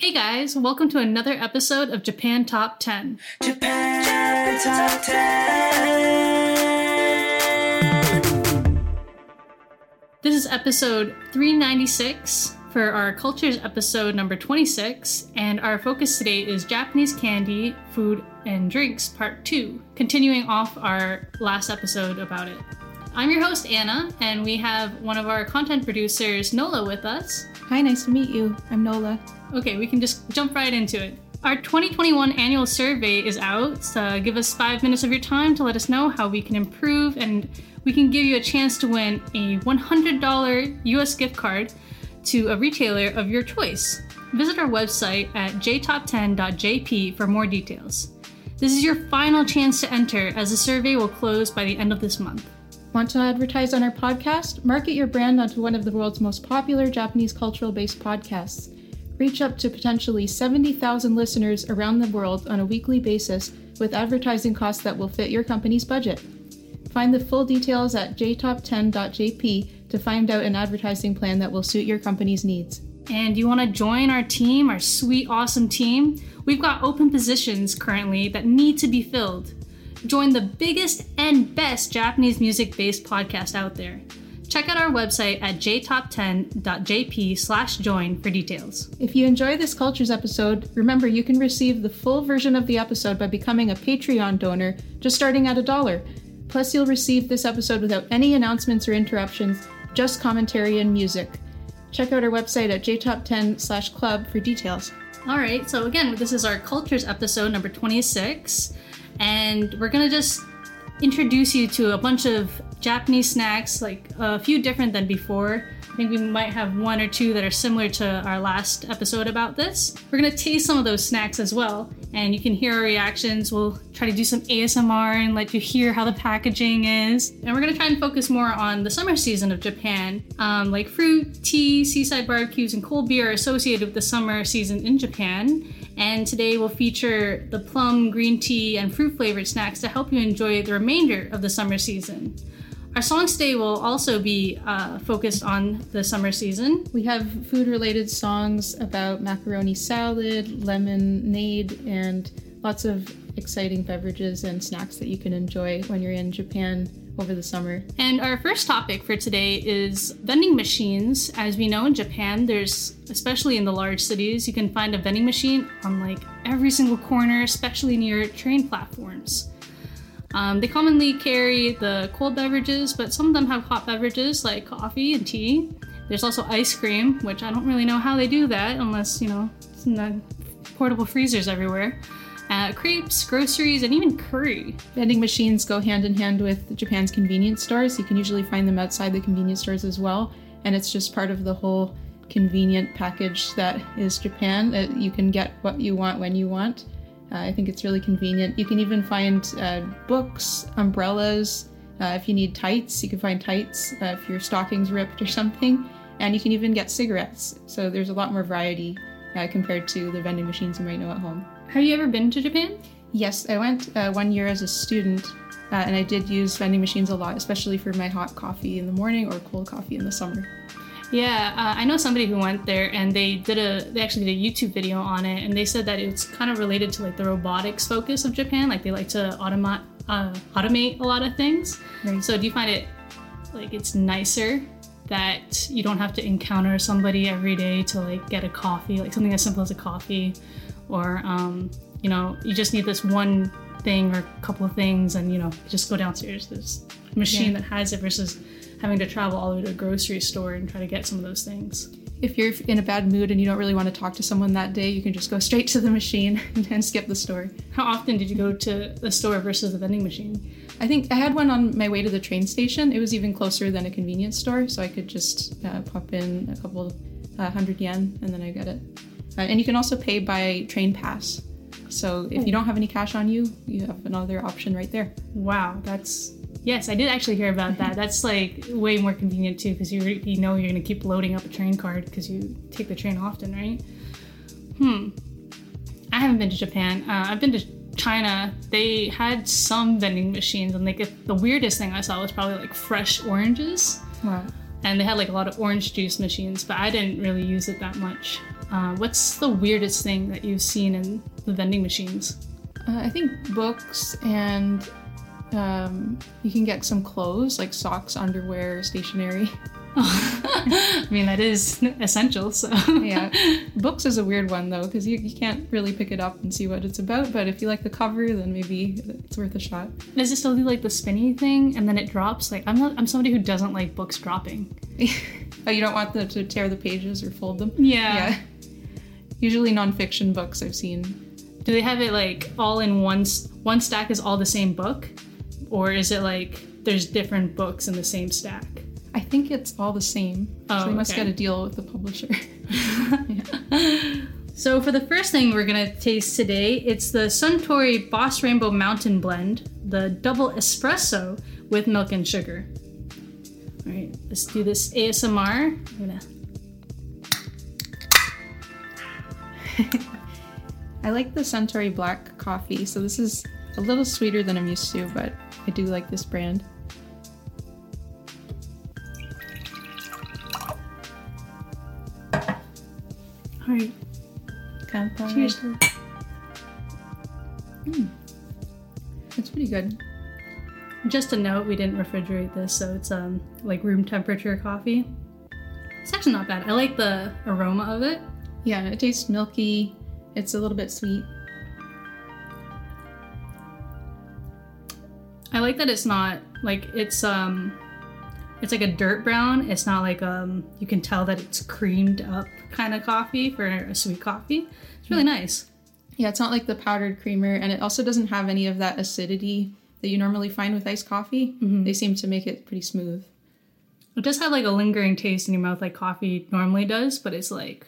Hey guys, welcome to another episode of Japan Top 10. Japan Top 10. This is episode 396 for our Cultures episode number 26, and our focus today is Japanese candy, food, and drinks part 2, continuing off our last episode about it. I'm your host, Anna, and we have one of our content producers, Nola, with us. Hi, nice to meet you. I'm Nola. Okay, we can just jump right into it. Our 2021 annual survey is out. So give us five minutes of your time to let us know how we can improve, and we can give you a chance to win a $100 US gift card to a retailer of your choice. Visit our website at jtop10.jp for more details. This is your final chance to enter, as the survey will close by the end of this month. Want to advertise on our podcast? Market your brand onto one of the world's most popular Japanese cultural based podcasts reach up to potentially 70,000 listeners around the world on a weekly basis with advertising costs that will fit your company's budget. Find the full details at jtop10.jp to find out an advertising plan that will suit your company's needs. And you want to join our team, our sweet, awesome team? We've got open positions currently that need to be filled. Join the biggest and best Japanese music based podcast out there. Check out our website at jtop10.jp slash join for details. If you enjoy this Cultures episode, remember you can receive the full version of the episode by becoming a Patreon donor, just starting at a dollar. Plus, you'll receive this episode without any announcements or interruptions, just commentary and music. Check out our website at jtop10 slash club for details. All right, so again, this is our Cultures episode number 26, and we're gonna just introduce you to a bunch of Japanese snacks, like a few different than before. I think we might have one or two that are similar to our last episode about this. We're gonna taste some of those snacks as well, and you can hear our reactions. We'll try to do some ASMR and let you hear how the packaging is. And we're gonna try and focus more on the summer season of Japan. Um, like fruit, tea, seaside barbecues, and cold beer are associated with the summer season in Japan. And today we'll feature the plum, green tea, and fruit flavored snacks to help you enjoy the remainder of the summer season. Our songs today will also be uh, focused on the summer season. We have food related songs about macaroni salad, lemonade, and lots of exciting beverages and snacks that you can enjoy when you're in Japan over the summer. And our first topic for today is vending machines. As we know in Japan, there's, especially in the large cities, you can find a vending machine on like every single corner, especially near train platforms. Um, they commonly carry the cold beverages, but some of them have hot beverages like coffee and tea. There's also ice cream, which I don't really know how they do that unless, you know, some portable freezers everywhere. Uh, crepes, groceries, and even curry. Vending machines go hand in hand with Japan's convenience stores. You can usually find them outside the convenience stores as well, and it's just part of the whole convenient package that is Japan. That you can get what you want when you want. Uh, I think it's really convenient. You can even find uh, books, umbrellas. Uh, if you need tights, you can find tights if your stocking's ripped or something. And you can even get cigarettes. So there's a lot more variety uh, compared to the vending machines you might know at home. Have you ever been to Japan? Yes, I went uh, one year as a student, uh, and I did use vending machines a lot, especially for my hot coffee in the morning or cold coffee in the summer. Yeah, uh, I know somebody who went there and they did a they actually did a YouTube video on it and they said that it's kind of related to like the robotics focus of Japan. Like they like to automate uh, automate a lot of things. Right. So do you find it like it's nicer that you don't have to encounter somebody every day to like get a coffee, like something as simple as a coffee, or um, you know you just need this one thing or a couple of things and you know just go downstairs. There's machine Yeah. that has it versus having to travel all the way to a grocery store and try to get some of those things. If you're in a bad mood and you don't really want to talk to someone that day, you can just go straight to the machine and skip the store. How often did you go to the store versus the vending machine? I think I had one on my way to the train station. It was even closer than a convenience store, so I could just uh, pop in a couple uh, hundred yen and then I get it. Uh, and you can also pay by train pass. So if you don't have any cash on you, you have another option right there. Wow, that's yes, I did actually hear about that. That's like way more convenient too because you you know you're gonna keep loading up a train card because you take the train often, right? Hmm. I haven't been to Japan. Uh, I've been to China. They had some vending machines, and like the weirdest thing I saw was probably like fresh oranges. Wow. and they had like a lot of orange juice machines, but I didn't really use it that much. Uh, what's the weirdest thing that you've seen in the vending machines? Uh, I think books and um, you can get some clothes like socks, underwear, stationery. I mean, that is essential. So Yeah, books is a weird one though because you, you can't really pick it up and see what it's about. But if you like the cover, then maybe it's worth a shot. does it still do like the spinny thing and then it drops? Like I'm not. I'm somebody who doesn't like books dropping. oh, you don't want them to tear the pages or fold them. Yeah. Yeah. Usually nonfiction books I've seen. Do they have it like all in one one stack is all the same book, or is it like there's different books in the same stack? I think it's all the same. Oh, so they must okay. get a deal with the publisher. So for the first thing we're gonna taste today, it's the Suntory Boss Rainbow Mountain Blend, the double espresso with milk and sugar. All right, let's do this ASMR. I'm gonna. I like the Suntory black coffee, so this is a little sweeter than I'm used to, but I do like this brand. All right, Kanpai. cheers. It's pretty good. Just a note, we didn't refrigerate this, so it's um like room temperature coffee. It's actually not bad. I like the aroma of it. Yeah, it tastes milky. It's a little bit sweet. I like that it's not like it's um it's like a dirt brown. It's not like um you can tell that it's creamed up kind of coffee for a sweet coffee. It's really nice. Yeah, it's not like the powdered creamer, and it also doesn't have any of that acidity that you normally find with iced coffee. They seem to make it pretty smooth. It does have like a lingering taste in your mouth like coffee normally does, but it's like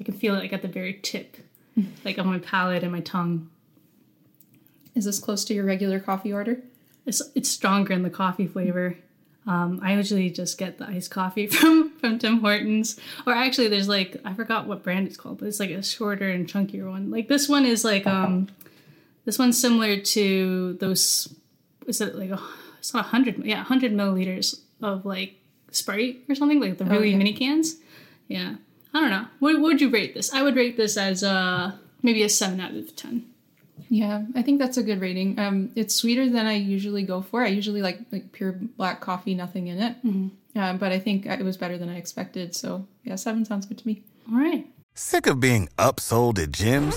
I can feel it like at the very tip, like on my palate and my tongue. Is this close to your regular coffee order? It's it's stronger in the coffee flavor. Um, I usually just get the iced coffee from from Tim Hortons, or actually, there's like I forgot what brand it's called, but it's like a shorter and chunkier one. Like this one is like um, this one's similar to those. Is it like a? It's not a hundred. Yeah, hundred milliliters of like Sprite or something like the really yeah. mini cans. Yeah, I don't know. What, what would you rate this? I would rate this as uh maybe a seven out of ten. Yeah, I think that's a good rating. Um, it's sweeter than I usually go for. I usually like like pure black coffee, nothing in it. Uh, but I think it was better than I expected. So yeah, seven sounds good to me. All right. Sick of being upsold at gyms?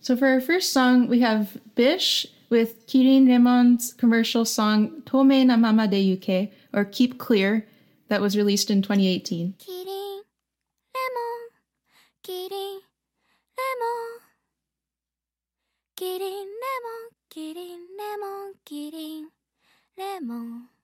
So for our first song, we have Bish with Kirin Remon's commercial song Tome na Mama de Yuke, or Keep Clear, that was released in 2018. Kirin Remon, Kirin Remon, Kirin Remon, Kirin Remon, Kirin Remon.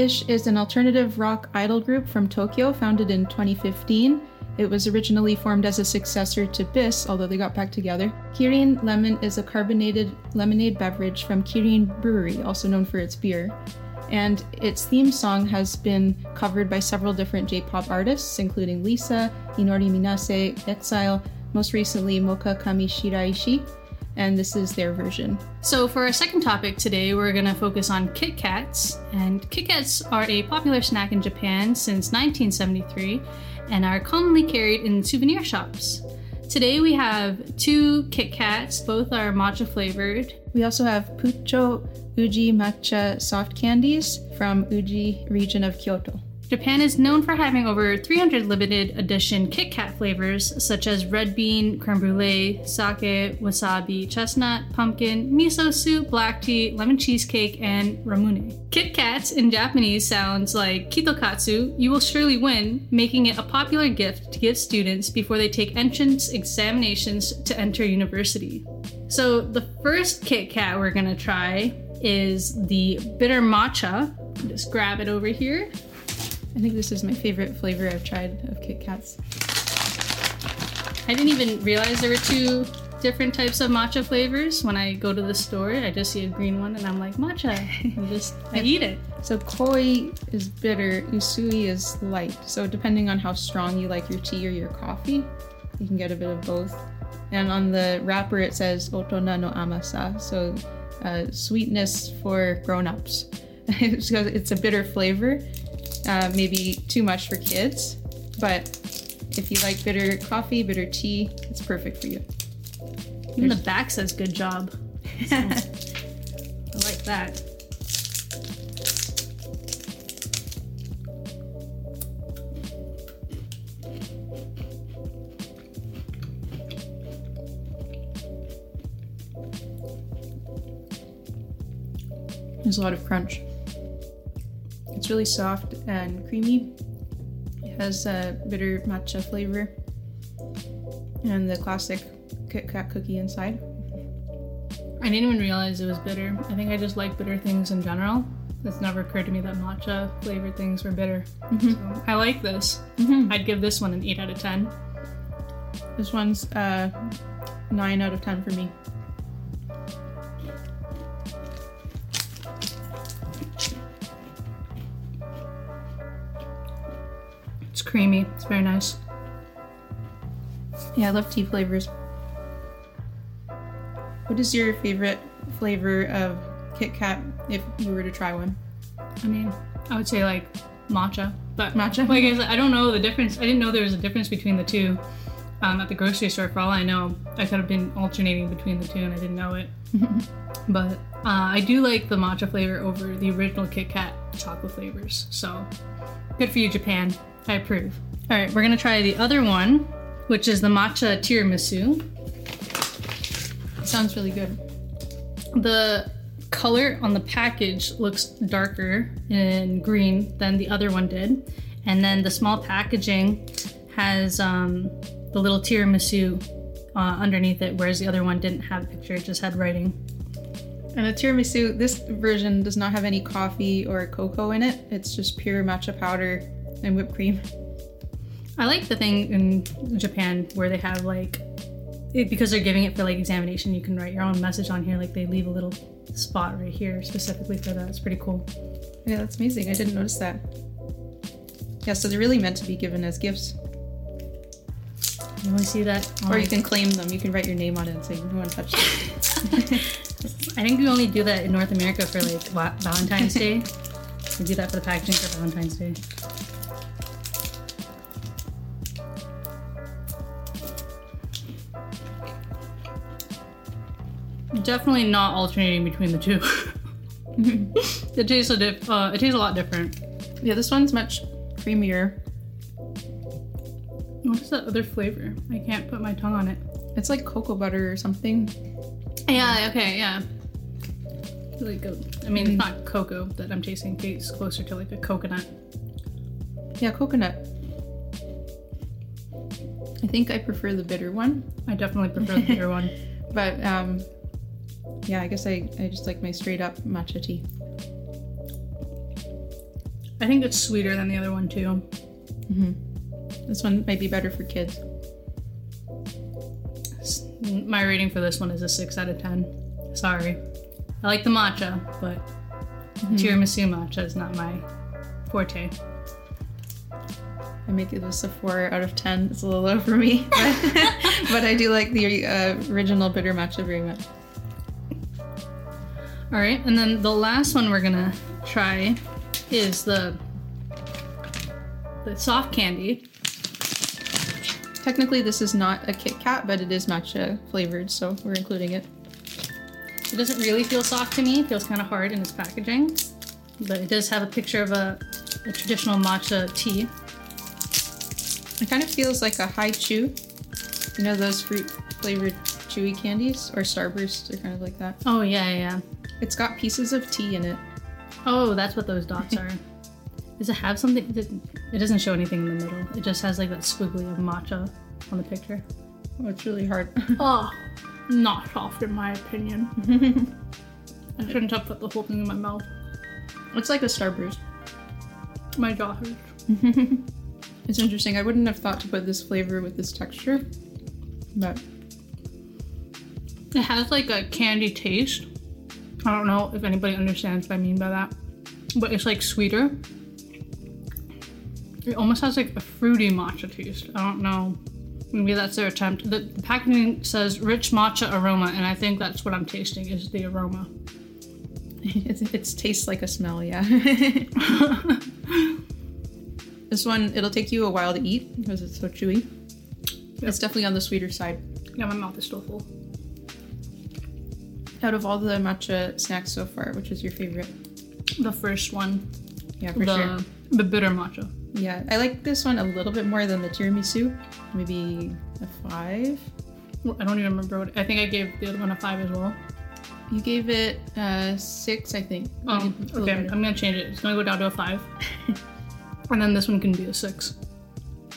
Bish is an alternative rock idol group from Tokyo founded in 2015. It was originally formed as a successor to Bis, although they got back together. Kirin Lemon is a carbonated lemonade beverage from Kirin Brewery, also known for its beer. And its theme song has been covered by several different J pop artists, including Lisa, Inori Minase, Exile, most recently Moka Kami Shiraishi, and this is their version. So, for our second topic today, we're going to focus on Kit Kats. And Kit Kats are a popular snack in Japan since 1973 and are commonly carried in souvenir shops. Today, we have two Kit Kats, both are matcha flavored. We also have Puccho Uji Matcha soft candies from Uji region of Kyoto. Japan is known for having over 300 limited edition Kit Kat flavors, such as red bean, creme brulee, sake, wasabi, chestnut, pumpkin, miso soup, black tea, lemon cheesecake, and ramune. Kit Kats in Japanese sounds like kitokatsu, you will surely win, making it a popular gift to give students before they take entrance examinations to enter university. So, the first Kit Kat we're gonna try is the bitter matcha Just grab it over here. I think this is my favorite flavor I've tried of Kit Kats. I didn't even realize there were two different types of matcha flavors. When I go to the store, I just see a green one and I'm like, matcha. And just, I eat it. So koi is bitter, usui is light. So depending on how strong you like your tea or your coffee, you can get a bit of both. And on the wrapper it says otona no amasa, so uh, sweetness for grown-ups. it's a bitter flavor, uh, maybe too much for kids, but if you like bitter coffee, bitter tea, it's perfect for you. Even the back says good job. I like that. There's a lot of crunch. It's really soft and creamy. It has a bitter matcha flavor and the classic Kit Kat cookie inside. I didn't even realize it was bitter. I think I just like bitter things in general. It's never occurred to me that matcha flavored things were bitter. So I like this. I'd give this one an 8 out of 10. This one's uh, 9 out of 10 for me. Creamy. It's very nice. Yeah, I love tea flavors. What is your favorite flavor of Kit Kat if you were to try one? I mean, I would say like matcha, but Matcha? Like I said, I don't know the difference. I didn't know there was a difference between the two. Um, at the grocery store, for all I know, I could have been alternating between the two, and I didn't know it. but uh, I do like the matcha flavor over the original Kit Kat chocolate flavors. So good for you, Japan. I approve. All right, we're gonna try the other one, which is the matcha tiramisu. sounds really good. The color on the package looks darker in green than the other one did. And then the small packaging has um, the little tiramisu uh, underneath it, whereas the other one didn't have a picture, it just had writing. And a tiramisu, this version does not have any coffee or cocoa in it. It's just pure matcha powder and whipped cream. I like the thing in Japan where they have like, it, because they're giving it for like examination, you can write your own message on here. Like they leave a little spot right here specifically for that. It's pretty cool. Yeah, that's amazing. I didn't notice that. Yeah, so they're really meant to be given as gifts. You want to see that? Or you can claim them. You can write your name on it and say, no one touched it. I think we only do that in North America for like Va- Valentine's Day. We do that for the packaging for Valentine's Day. Definitely not alternating between the two. it tastes a dif- uh, it tastes a lot different. yeah, this one's much creamier. What is that other flavor? I can't put my tongue on it. It's like cocoa butter or something. Yeah. Okay. Yeah. Really good. I mean, it's not cocoa that I'm tasting. It's closer to like a coconut. Yeah, coconut. I think I prefer the bitter one, I definitely prefer the bitter one. but um, yeah, I guess I, I just like my straight up matcha tea. I think it's sweeter than the other one too. This one might be better for kids. My rating for this one is a six out of ten. Sorry, I like the matcha, but tiramisu matcha is not my forte. I make it this a four out of ten. It's a little low for me, but, but I do like the uh, original bitter matcha very much. All right, and then the last one we're gonna try is the the soft candy. Technically, this is not a Kit Kat, but it is matcha flavored, so we're including it. It doesn't really feel soft to me. It feels kind of hard in its packaging, but it does have a picture of a, a traditional matcha tea. It kind of feels like a Hi-Chew. You know those fruit flavored chewy candies or Starbursts? They're kind of like that. Oh yeah, yeah, yeah. It's got pieces of tea in it. Oh, that's what those dots are. Does it have something? It doesn't- it doesn't show anything in the middle. It just has like that squiggly of matcha on the picture. Oh, it's really hard. Oh, not soft in my opinion. I shouldn't have put the whole thing in my mouth. It's like a Starburst. My jaw hurts. It's interesting. I wouldn't have thought to put this flavor with this texture, but It has like a candy taste. I don't know if anybody understands what I mean by that, but it's like sweeter. It almost has like a fruity matcha taste. I don't know. Maybe that's their attempt. The, the packaging says rich matcha aroma, and I think that's what I'm tasting is the aroma. it, it tastes like a smell. Yeah. this one, it'll take you a while to eat because it's so chewy. It's definitely on the sweeter side. Yeah, my mouth is still full. Out of all the matcha snacks so far, which is your favorite? The first one, Yeah, for the sure. the bitter matcha. Yeah, I like this one a little bit more than the tiramisu. Maybe a five. I don't even remember what. I think I gave the other one a five as well. You gave it uh, six, I think. Um, It's a little okay. I'm gonna change it. It's gonna go down to a five, and then this one can be a six.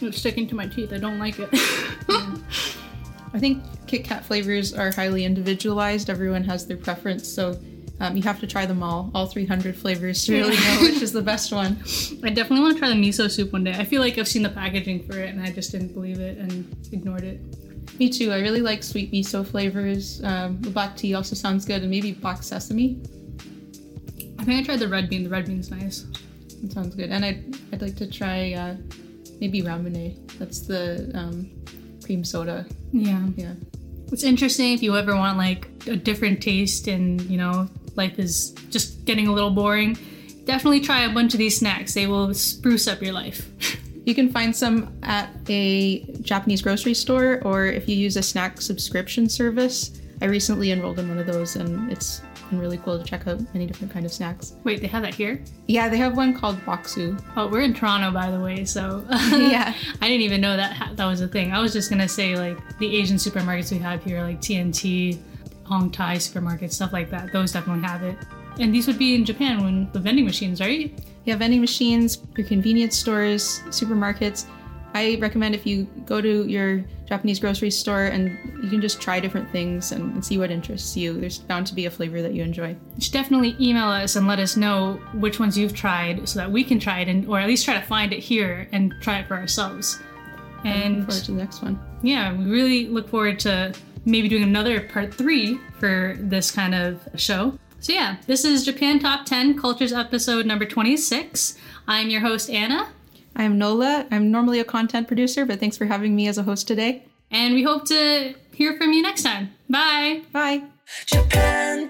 It's sticking to my teeth. I don't like it. I think Kit Kat flavors are highly individualized. Everyone has their preference, so um, you have to try them all, all 300 flavors, to really know which is the best one. I definitely want to try the miso soup one day. I feel like I've seen the packaging for it and I just didn't believe it and ignored it. Me too. I really like sweet miso flavors. Um, the black tea also sounds good, and maybe black sesame. I think I tried the red bean. The red bean's nice. That sounds good. And I'd, I'd like to try uh, maybe ramune. That's the um, cream soda. Yeah. Yeah. It's interesting if you ever want like a different taste and you know life is just getting a little boring. Definitely try a bunch of these snacks. They will spruce up your life. You can find some at a Japanese grocery store, or if you use a snack subscription service. I recently enrolled in one of those, and it's been really cool to check out many different kind of snacks. Wait, they have that here? Yeah, they have one called Bokksu. Oh, we're in Toronto, by the way, so Yeah. I didn't even know that ha- that was a thing. I was just gonna say like the Asian supermarkets we have here, like T&T, Hong Tai supermarkets, stuff like that. Those definitely have it. And these would be in Japan when the vending machines, right? You have vending machines, your convenience stores, supermarkets. I recommend if you go to your Japanese grocery store and you can just try different things and, and see what interests you. There's bound to be a flavor that you enjoy. You should definitely email us and let us know which ones you've tried so that we can try it and or at least try to find it here and try it for ourselves. Look And forward to the next one. yeah, we really look forward to maybe doing another part three for this kind of show. So yeah, this is Japan Top 10 Cultures episode number 26. I'm your host Anna, I'm Nola. I'm normally a content producer, but thanks for having me as a host today. and we hope to hear from you next time. Bye. Bye. Japan